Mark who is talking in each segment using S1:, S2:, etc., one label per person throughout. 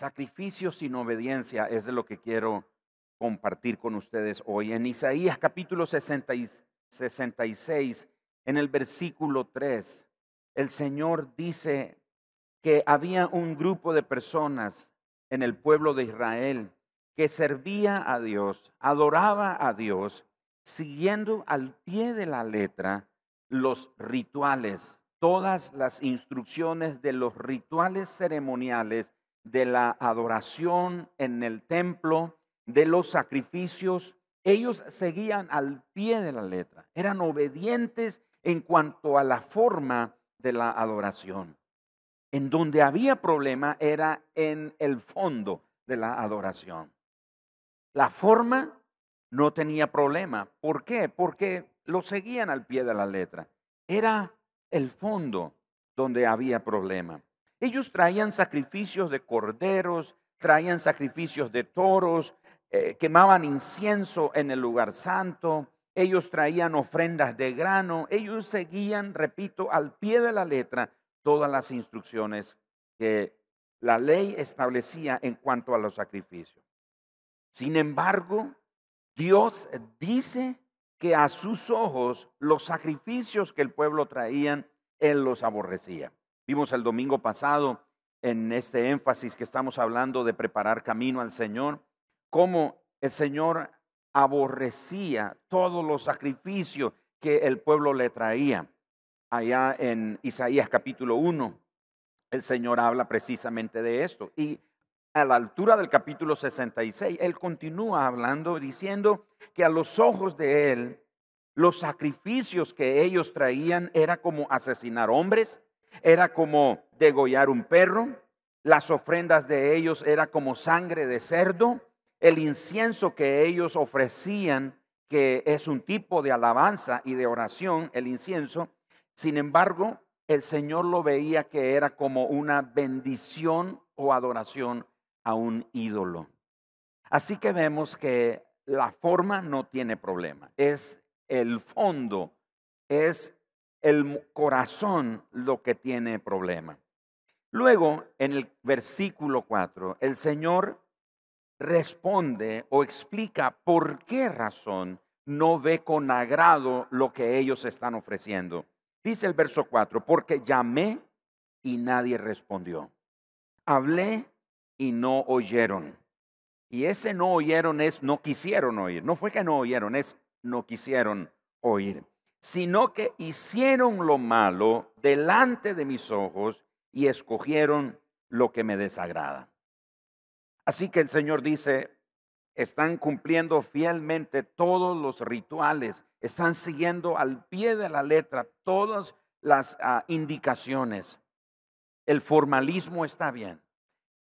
S1: Sacrificios sin obediencia es de lo que quiero compartir con ustedes hoy. En Isaías capítulo 66, en el versículo 3, el Señor dice que había un grupo de personas en el pueblo de Israel que servía a Dios, adoraba a Dios, siguiendo al pie de la letra los rituales, todas las instrucciones de los rituales ceremoniales de la adoración en el templo, de los sacrificios. Ellos seguían al pie de la letra, eran obedientes en cuanto a la forma de la adoración. En donde había problema era en el fondo de la adoración. La forma no tenía problema. ¿Por qué? Porque lo seguían al pie de la letra. Era el fondo donde había problema. Ellos traían sacrificios de corderos, traían sacrificios de toros, eh, quemaban incienso en el lugar santo, ellos traían ofrendas de grano, ellos seguían, repito, al pie de la letra todas las instrucciones que la ley establecía en cuanto a los sacrificios. Sin embargo, Dios dice que a sus ojos los sacrificios que el pueblo traían, Él los aborrecía. Vimos el domingo pasado en este énfasis que estamos hablando de preparar camino al Señor, cómo el Señor aborrecía todos los sacrificios que el pueblo le traía. Allá en Isaías capítulo 1, el Señor habla precisamente de esto. Y a la altura del capítulo 66, Él continúa hablando diciendo que a los ojos de Él, los sacrificios que ellos traían era como asesinar hombres, era como degollar un perro, las ofrendas de ellos era como sangre de cerdo, el incienso que ellos ofrecían, que es un tipo de alabanza y de oración, el incienso, sin embargo, el Señor lo veía que era como una bendición o adoración a un ídolo. Así que vemos que la forma no tiene problema, es el fondo, es el corazón lo que tiene problema. Luego, en el versículo 4, el Señor responde o explica por qué razón no ve con agrado lo que ellos están ofreciendo. Dice el verso 4, porque llamé y nadie respondió. Hablé y no oyeron. Y ese no oyeron es no quisieron oír. No fue que no oyeron, es no quisieron oír. Sino que hicieron lo malo delante de mis ojos y escogieron lo que me desagrada. Así que el Señor dice, están cumpliendo fielmente todos los rituales, están siguiendo al pie de la letra todas las ah, indicaciones. El formalismo está bien,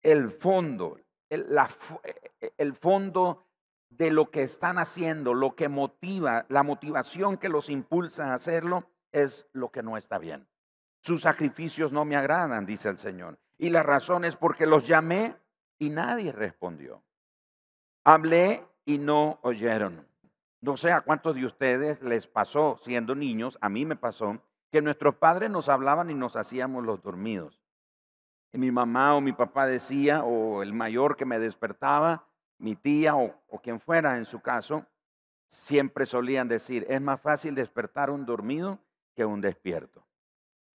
S1: el fondo, el, el fondo de lo que están haciendo, lo que motiva, la motivación que los impulsa a hacerlo, es lo que no está bien. Sus sacrificios no me agradan, dice el Señor. Y la razón es porque los llamé y nadie respondió. Hablé y no oyeron. No sé a cuántos de ustedes les pasó siendo niños, a mí me pasó, que nuestros padres nos hablaban y nos hacíamos los dormidos. Y mi mamá o mi papá decía, o el mayor que me despertaba, mi tía o, quien fuera en su caso, siempre solían decir, es más fácil despertar un dormido que un despierto.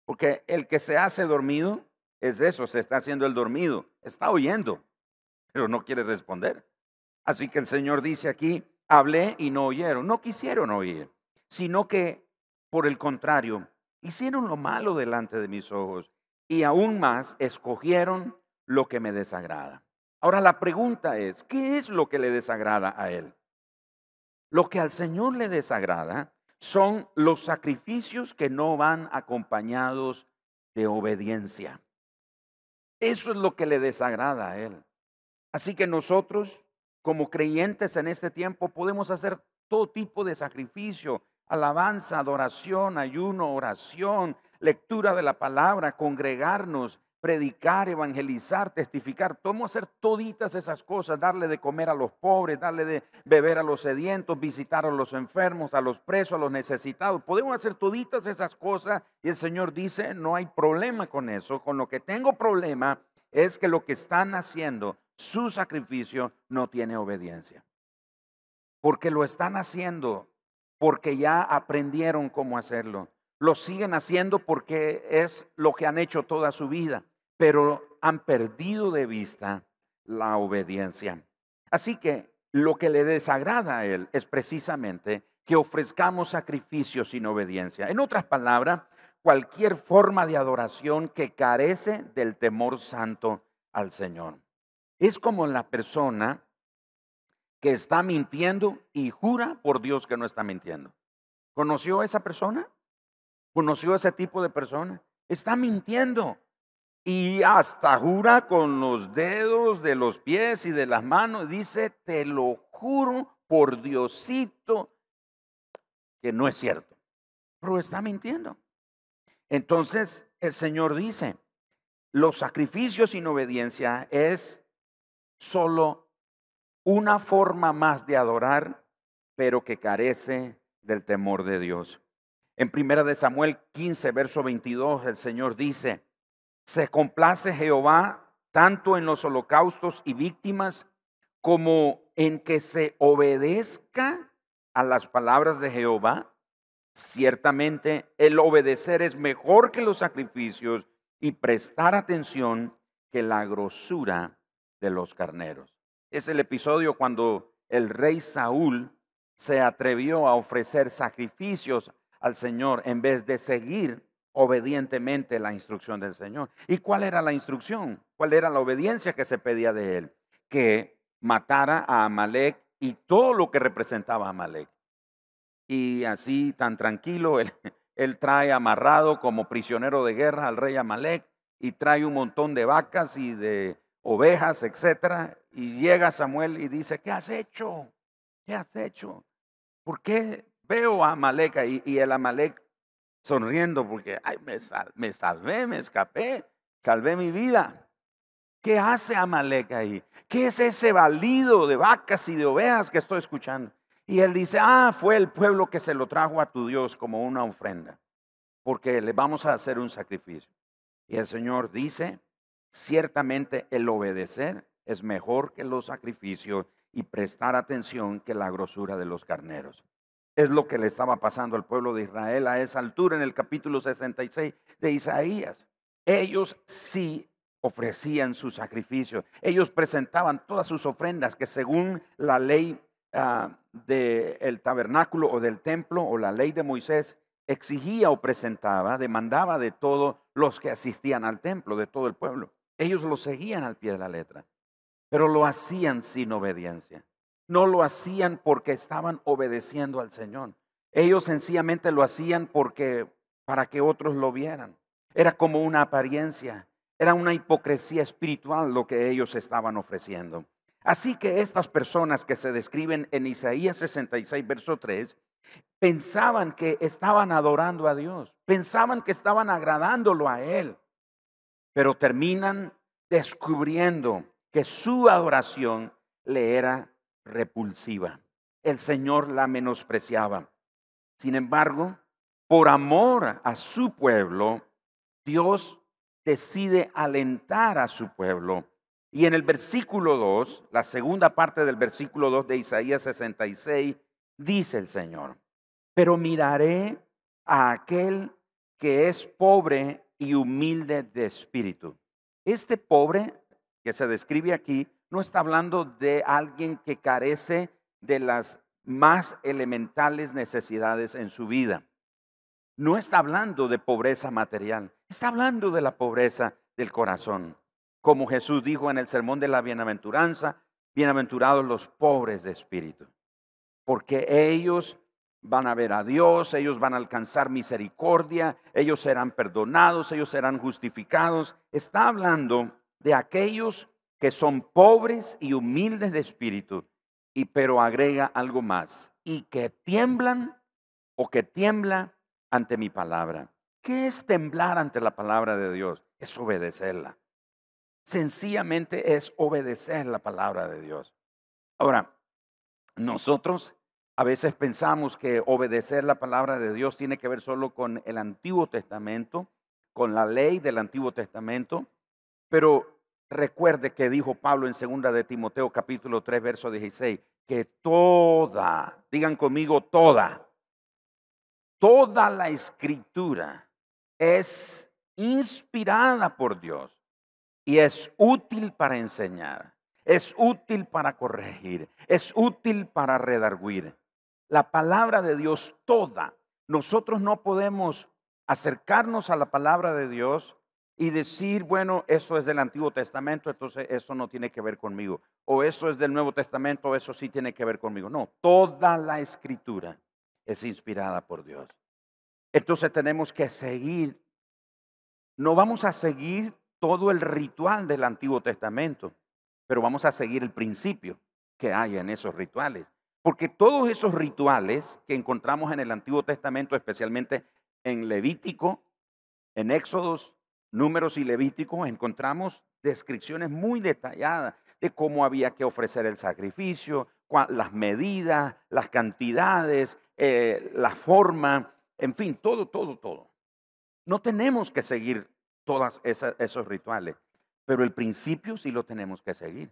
S1: Porque el que se hace dormido es eso, se está haciendo el dormido, está oyendo, pero no quiere responder. Así que el Señor dice aquí, hablé y no oyeron, no quisieron oír, sino que, por el contrario, hicieron lo malo delante de mis ojos y aún más escogieron lo que me desagrada. Ahora la pregunta es, ¿qué es lo que le desagrada a él? Lo que al Señor le desagrada son los sacrificios que no van acompañados de obediencia. Eso es lo que le desagrada a él. Así que nosotros, como creyentes en este tiempo, podemos hacer todo tipo de sacrificio, alabanza, adoración, ayuno, oración, lectura de la palabra, congregarnos, predicar, evangelizar, testificar. Podemos hacer toditas esas cosas, darle de comer a los pobres, darle de beber a los sedientos, visitar a los enfermos, a los presos, a los necesitados. Podemos hacer toditas esas cosas y el Señor dice, no hay problema con eso. Con lo que tengo problema es que lo que están haciendo, su sacrificio, no tiene obediencia. Porque lo están haciendo porque ya aprendieron cómo hacerlo. Lo siguen haciendo porque es lo que han hecho toda su vida, pero han perdido de vista la obediencia. Así que lo que le desagrada a él es precisamente que ofrezcamos sacrificios sin obediencia. En otras palabras, cualquier forma de adoración que carece del temor santo al Señor. Es como la persona que está mintiendo y jura por Dios que no está mintiendo. ¿Conoció a esa persona? ¿Conoció a ese tipo de persona? Está mintiendo y hasta jura con los dedos de los pies y de las manos. Dice, te lo juro por Diosito que no es cierto. Pero está mintiendo. Entonces el Señor dice, los sacrificios sin obediencia es solo una forma más de adorar, pero que carece del temor de Dios. En primera de Samuel 15, verso 22, el Señor dice, se complace Jehová tanto en los holocaustos y víctimas como en que se obedezca a las palabras de Jehová. Ciertamente el obedecer es mejor que los sacrificios y prestar atención que la grosura de los carneros. Es el episodio cuando el rey Saúl se atrevió a ofrecer sacrificios al Señor en vez de seguir obedientemente la instrucción del Señor. ¿Y cuál era la instrucción? ¿Cuál era la obediencia que se pedía de él? Que matara a Amalek y todo lo que representaba a Amalek. Y así tan tranquilo, él, él trae amarrado como prisionero de guerra al rey Amalek y trae un montón de vacas y de ovejas, etcétera. Y llega Samuel y dice, ¿qué has hecho? ¿Qué has hecho? ¿Por qué veo a Amalek ahí? Y el Amalek sonriendo porque, ay, me, me salvé, me escapé, salvé mi vida. ¿Qué hace Amalek ahí? ¿Qué es ese balido de vacas y de ovejas que estoy escuchando? Y él dice, ah, fue el pueblo que se lo trajo a tu Dios como una ofrenda, porque le vamos a hacer un sacrificio. Y el Señor dice, ciertamente el obedecer es mejor que los sacrificios y prestar atención que la grosura de los carneros. Es lo que le estaba pasando al pueblo de Israel a esa altura en el capítulo 66 de Isaías. Ellos sí ofrecían sus sacrificios. Ellos presentaban todas sus ofrendas que según la ley ah, del tabernáculo o del templo o la ley de Moisés exigía o presentaba, demandaba de todos los que asistían al templo, de todo el pueblo. Ellos lo seguían al pie de la letra, pero lo hacían sin obediencia. No lo hacían porque estaban obedeciendo al Señor. Ellos sencillamente lo hacían porque para que otros lo vieran. Era como una apariencia, era una hipocresía espiritual lo que ellos estaban ofreciendo. Así que estas personas que se describen en Isaías 66, verso 3, pensaban que estaban adorando a Dios, pensaban que estaban agradándolo a Él pero terminan descubriendo que su adoración le era repulsiva. El Señor la menospreciaba. Sin embargo, por amor a su pueblo, Dios decide alentar a su pueblo. Y en el versículo 2, la segunda parte del versículo 2 de Isaías 66, dice el Señor, pero miraré a aquel que es pobre y humilde de espíritu. Este pobre que se describe aquí no está hablando de alguien que carece de las más elementales necesidades en su vida. No está hablando de pobreza material, está hablando de la pobreza del corazón. Como Jesús dijo en el sermón de la bienaventuranza, bienaventurados los pobres de espíritu, porque ellos van a ver a Dios, ellos van a alcanzar misericordia, ellos serán perdonados, ellos serán justificados. Está hablando de aquellos que son pobres y humildes de espíritu, y pero agrega algo más, y que tiemblan o que tiembla ante mi palabra. ¿Qué es temblar ante la palabra de Dios? Es obedecerla. Sencillamente es obedecer la palabra de Dios. Ahora, nosotros a veces pensamos que obedecer la palabra de Dios tiene que ver solo con el Antiguo Testamento, con la ley del Antiguo Testamento, pero recuerde que dijo Pablo en segunda de Timoteo capítulo 3 verso 16, que toda, digan conmigo toda, toda la escritura es inspirada por Dios y es útil para enseñar, es útil para corregir, es útil para redarguir. La palabra de Dios toda, nosotros no podemos acercarnos a la palabra de Dios y decir, bueno, eso es del Antiguo Testamento, entonces eso no tiene que ver conmigo. O eso es del Nuevo Testamento, eso sí tiene que ver conmigo. No, toda la escritura es inspirada por Dios. Entonces tenemos que seguir, no vamos a seguir todo el ritual del Antiguo Testamento, pero vamos a seguir el principio que hay en esos rituales. Porque todos esos rituales que encontramos en el Antiguo Testamento, especialmente en Levítico, en Éxodos, Números y Levíticos encontramos descripciones muy detalladas de cómo había que ofrecer el sacrificio, las medidas, las cantidades, eh, la forma, en fin, todo, todo, todo. No tenemos que seguir todos esos rituales, pero el principio sí lo tenemos que seguir.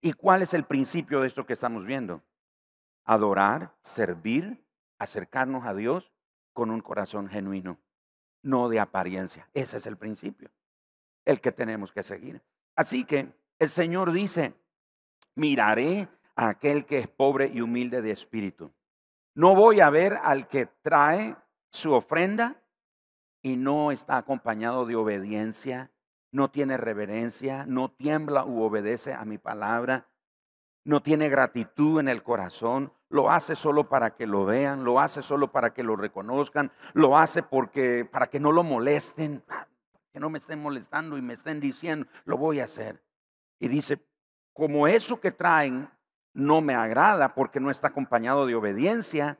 S1: ¿Y cuál es el principio de esto que estamos viendo? Adorar, servir, acercarnos a Dios con un corazón genuino no de apariencia. Ese es el principio, el que tenemos que seguir. Así que el Señor dice, miraré a aquel que es pobre y humilde de espíritu. No voy a ver al que trae su ofrenda y no está acompañado de obediencia, no tiene reverencia, no tiembla u obedece a mi palabra, no tiene gratitud en el corazón, lo hace solo para que lo vean, lo hace solo para que lo reconozcan, lo hace porque para que no lo molesten, que no me estén molestando y me estén diciendo, lo voy a hacer. Y dice, como eso que traen no me agrada porque no está acompañado de obediencia,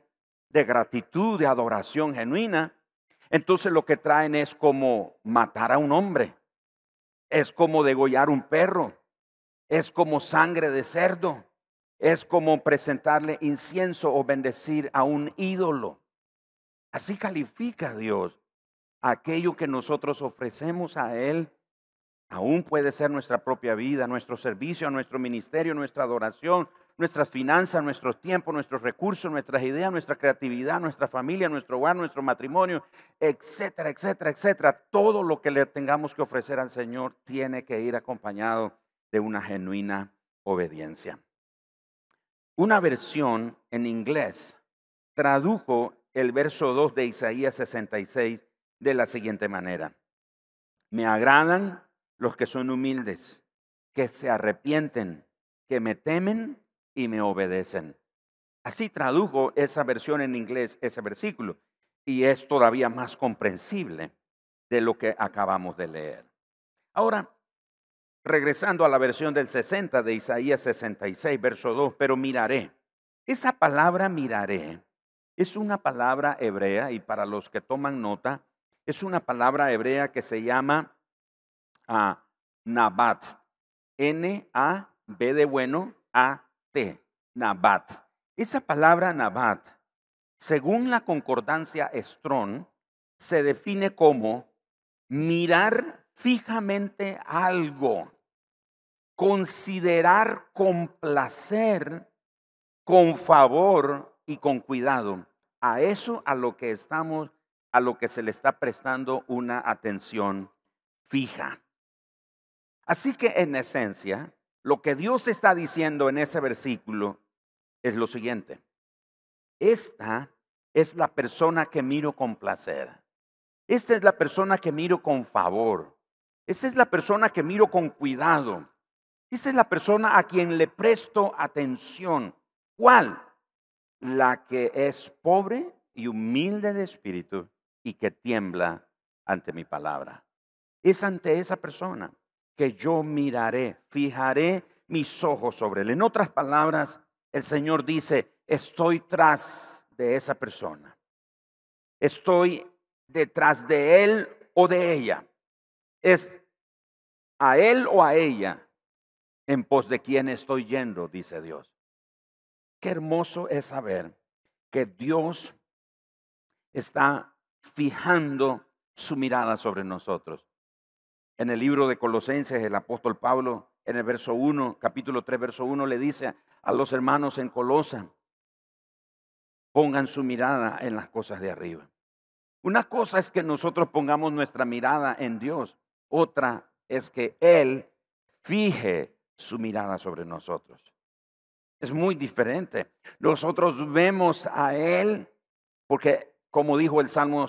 S1: de gratitud, de adoración genuina, entonces lo que traen es como matar a un hombre, es como degollar un perro, es como sangre de cerdo, es como presentarle incienso o bendecir a un ídolo. Así califica Dios aquello que nosotros ofrecemos a Él. Aún puede ser nuestra propia vida, nuestro servicio, nuestro ministerio, nuestra adoración, nuestras finanzas, nuestro tiempo, nuestros recursos, nuestras ideas, nuestra creatividad, nuestra familia, nuestro hogar, nuestro matrimonio, etcétera, etcétera, etcétera. Todo lo que le tengamos que ofrecer al Señor tiene que ir acompañado de una genuina obediencia. Una versión en inglés tradujo el verso 2 de Isaías 66 de la siguiente manera. Me agradan los que son humildes, que se arrepienten, que me temen y me obedecen. Así tradujo esa versión en inglés, ese versículo, y es todavía más comprensible de lo que acabamos de leer. Ahora, regresando a la versión del 60 de Isaías 66, verso 2, pero miraré. Esa palabra miraré es una palabra hebrea y para los que toman nota, es una palabra hebrea que se llama ah, Nabat. N-A-B de bueno, A-T. Nabat. Esa palabra Nabat, según la concordancia Strong, se define como mirar fijamente algo, considerar con placer, con favor y con cuidado a eso a lo que estamos, a lo que se le está prestando una atención fija. Así que en esencia, lo que Dios está diciendo en ese versículo es lo siguiente. Esta es la persona que miro con placer. Esta es la persona que miro con favor. Esa es la persona que miro con cuidado. Esa es la persona a quien le presto atención. ¿Cuál? La que es pobre y humilde de espíritu y que tiembla ante mi palabra. Es ante esa persona que yo miraré, fijaré mis ojos sobre él. En otras palabras, el Señor dice, estoy tras de esa persona. Estoy detrás de él o de ella es a él o a ella en pos de quien estoy yendo, dice Dios. Qué hermoso es saber que Dios está fijando su mirada sobre nosotros. En el libro de Colosenses, el apóstol Pablo, en el verso 1, capítulo 3, verso 1, le dice a los hermanos en Colosa, pongan su mirada en las cosas de arriba. Una cosa es que nosotros pongamos nuestra mirada en Dios, otra es que Él fije su mirada sobre nosotros. Es muy diferente. Nosotros vemos a Él porque, como dijo el Salmo,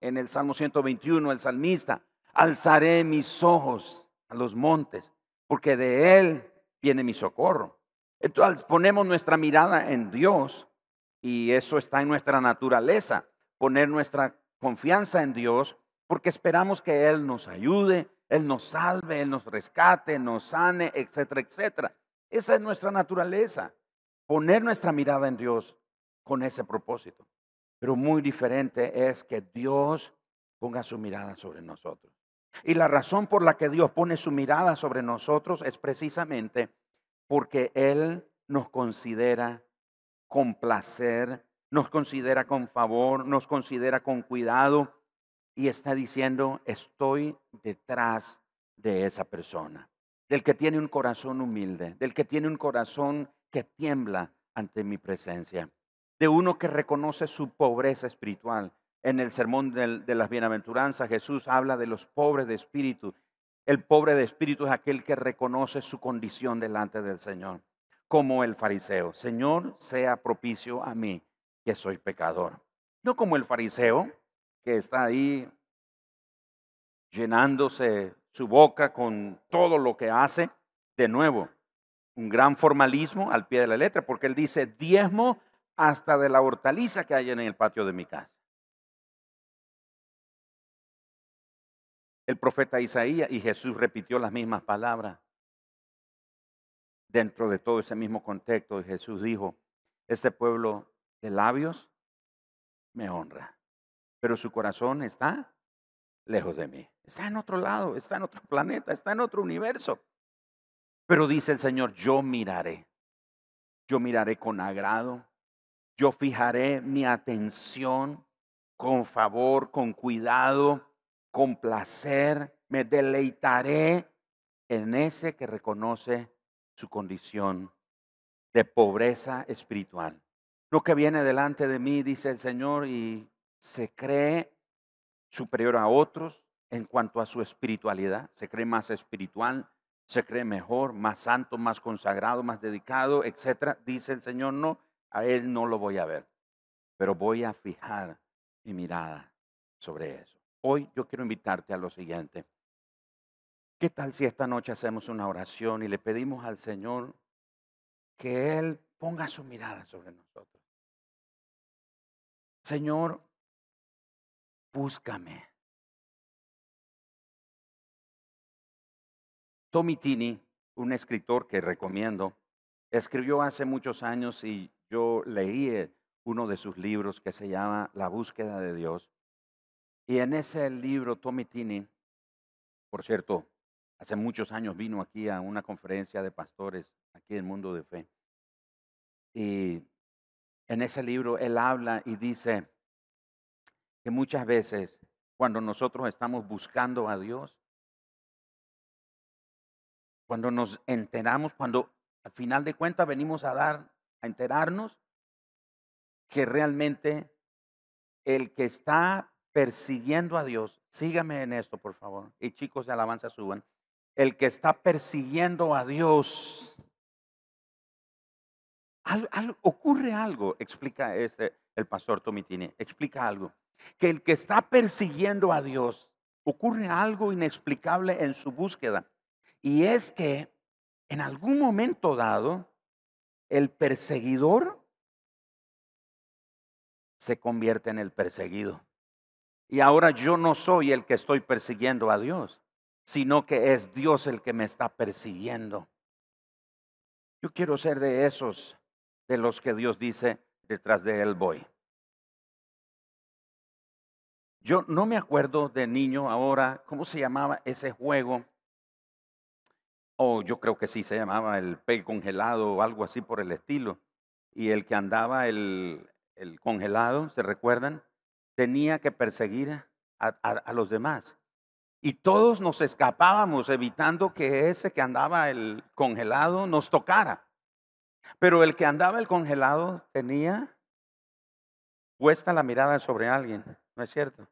S1: en el Salmo 121, el salmista, alzaré mis ojos a los montes, porque de Él viene mi socorro. Entonces ponemos nuestra mirada en Dios y eso está en nuestra naturaleza, poner nuestra confianza en Dios porque esperamos que Él nos ayude, Él nos salve, Él nos rescate, nos sane, etcétera, etcétera. Esa es nuestra naturaleza, poner nuestra mirada en Dios con ese propósito. Pero muy diferente es que Dios ponga su mirada sobre nosotros. Y la razón por la que Dios pone su mirada sobre nosotros es precisamente porque Él nos considera con placer, nos considera con favor, nos considera con cuidado y está diciendo, estoy detrás de esa persona, del que tiene un corazón humilde, del que tiene un corazón que tiembla ante mi presencia, de uno que reconoce su pobreza espiritual. En el sermón de las bienaventuranzas Jesús habla de los pobres de espíritu. El pobre de espíritu es aquel que reconoce su condición delante del Señor, como el fariseo. Señor, sea propicio a mí, que soy pecador. No como el fariseo, que está ahí llenándose su boca con todo lo que hace. De nuevo, un gran formalismo al pie de la letra, porque él dice diezmo hasta de la hortaliza que hay en el patio de mi casa. El profeta Isaías y Jesús repitió las mismas palabras. Dentro de todo ese mismo contexto, Jesús dijo, este pueblo de labios me honra, pero su corazón está lejos de mí. Está en otro lado, está en otro planeta, está en otro universo. Pero dice el Señor, yo miraré, yo miraré con agrado, yo fijaré mi atención con favor, con cuidado, con placer, me deleitaré en ese que reconoce su condición de pobreza espiritual. Lo que viene delante de mí, dice el Señor, y se cree superior a otros en cuanto a su espiritualidad, se cree más espiritual, se cree mejor, más santo, más consagrado, más dedicado, etcétera. Dice el Señor, no, a él no lo voy a ver, pero voy a fijar mi mirada sobre eso. Hoy yo quiero invitarte a lo siguiente. ¿Qué tal si esta noche hacemos una oración y le pedimos al Señor que Él ponga su mirada sobre nosotros? Señor, búscame. Tommy Tini, un escritor que recomiendo, escribió hace muchos años y yo leí eh, uno de sus libros que se llama La búsqueda de Dios. Y en ese libro, Tommy Tini, por cierto, hace muchos años vino aquí a una conferencia de pastores aquí en Mundo de Fe. Y en ese libro él habla y dice, que muchas veces cuando nosotros estamos buscando a Dios, cuando nos enteramos, cuando al final de cuentas venimos a dar, a enterarnos que realmente el que está persiguiendo a Dios, sígame en esto, por favor, y chicos de alabanza suban, el que está persiguiendo a Dios, ocurre algo, explica este, el pastor Tomitini, explica algo que el que está persiguiendo a Dios ocurre algo inexplicable en su búsqueda. Y es que en algún momento dado, el perseguidor se convierte en el perseguido. Y ahora yo no soy el que estoy persiguiendo a Dios, sino que es Dios el que me está persiguiendo. Yo quiero ser de esos, de los que Dios dice, detrás de él voy. Yo no me acuerdo de niño ahora, ¿cómo se llamaba ese juego? O yo creo que sí se llamaba el pe congelado o algo así por el estilo. Y el que andaba el, el congelado, ¿se recuerdan? Tenía que perseguir a los demás. Y todos nos escapábamos evitando que ese que andaba el congelado nos tocara. Pero el que andaba el congelado tenía puesta la mirada sobre alguien, ¿no es cierto?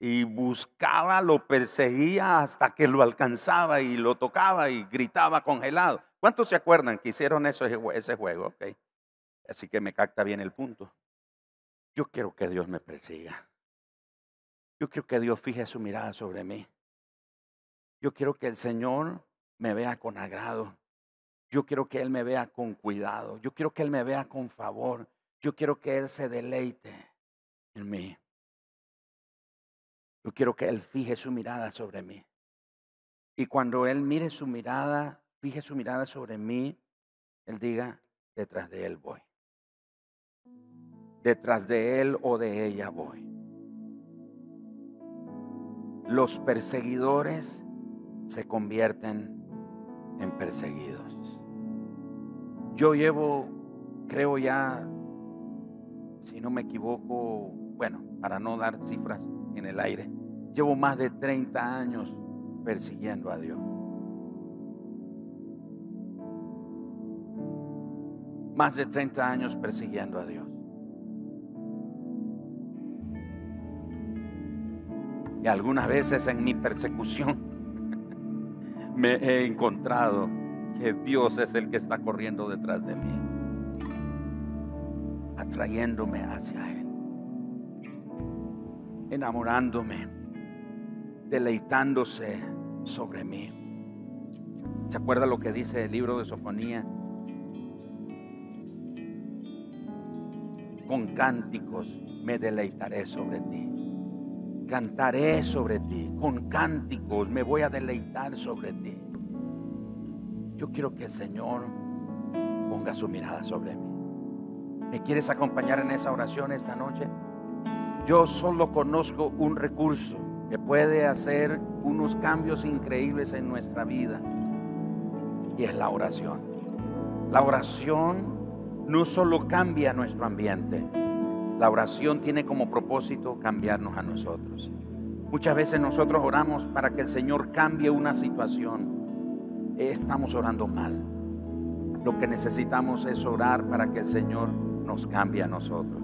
S1: Y buscaba, lo perseguía hasta que lo alcanzaba y lo tocaba y gritaba congelado. ¿Cuántos se acuerdan que hicieron eso, ese juego? Okay. Así que me capta bien el punto. Yo quiero que Dios me persiga. Yo quiero que Dios fije su mirada sobre mí. Yo quiero que el Señor me vea con agrado. Yo quiero que Él me vea con cuidado. Yo quiero que Él me vea con favor. Yo quiero que Él se deleite en mí. Yo quiero que Él fije su mirada sobre mí. Y cuando Él mire su mirada, fije su mirada sobre mí, Él diga, detrás de Él voy. Detrás de Él o de ella voy. Los perseguidores se convierten en perseguidos. Yo llevo, creo ya, si no me equivoco, bueno, para no dar cifras en el aire, llevo más de 30 años persiguiendo a Dios. Más de 30 años persiguiendo a Dios. Y algunas veces en mi persecución me he encontrado que Dios es el que está corriendo detrás de mí, atrayéndome hacia Él, enamorándome, deleitándose sobre mí. ¿Se acuerda lo que dice el libro de Sofonía? Con cánticos me deleitaré sobre ti cantaré sobre ti, con cánticos me voy a deleitar sobre ti. Yo quiero que el Señor ponga su mirada sobre mí. ¿Me quieres acompañar en esa oración esta noche? Yo solo conozco un recurso que puede hacer unos cambios increíbles en nuestra vida y es la oración. La oración no solo cambia nuestro ambiente, la oración tiene como propósito cambiarnos a nosotros. Muchas veces nosotros oramos para que el Señor cambie una situación. Estamos orando mal. Lo que necesitamos es orar para que el Señor nos cambie a nosotros.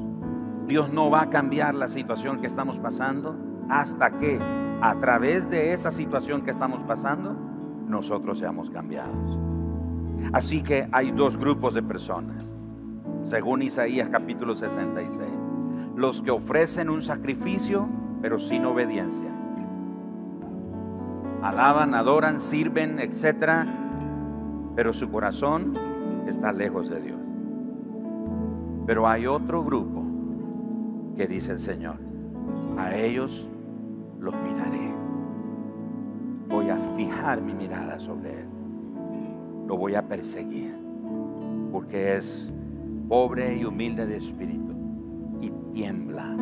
S1: Dios no va a cambiar la situación que estamos pasando hasta que a través de esa situación que estamos pasando, nosotros seamos cambiados. Así que hay dos grupos de personas según Isaías capítulo 66. Los que ofrecen un sacrificio, pero sin obediencia. Alaban, adoran, sirven, etc. Pero su corazón está lejos de Dios. Pero hay otro grupo que dice el Señor, a ellos los miraré. Voy a fijar mi mirada sobre Él. Lo voy a perseguir. Porque es pobre y humilde de espíritu y tiembla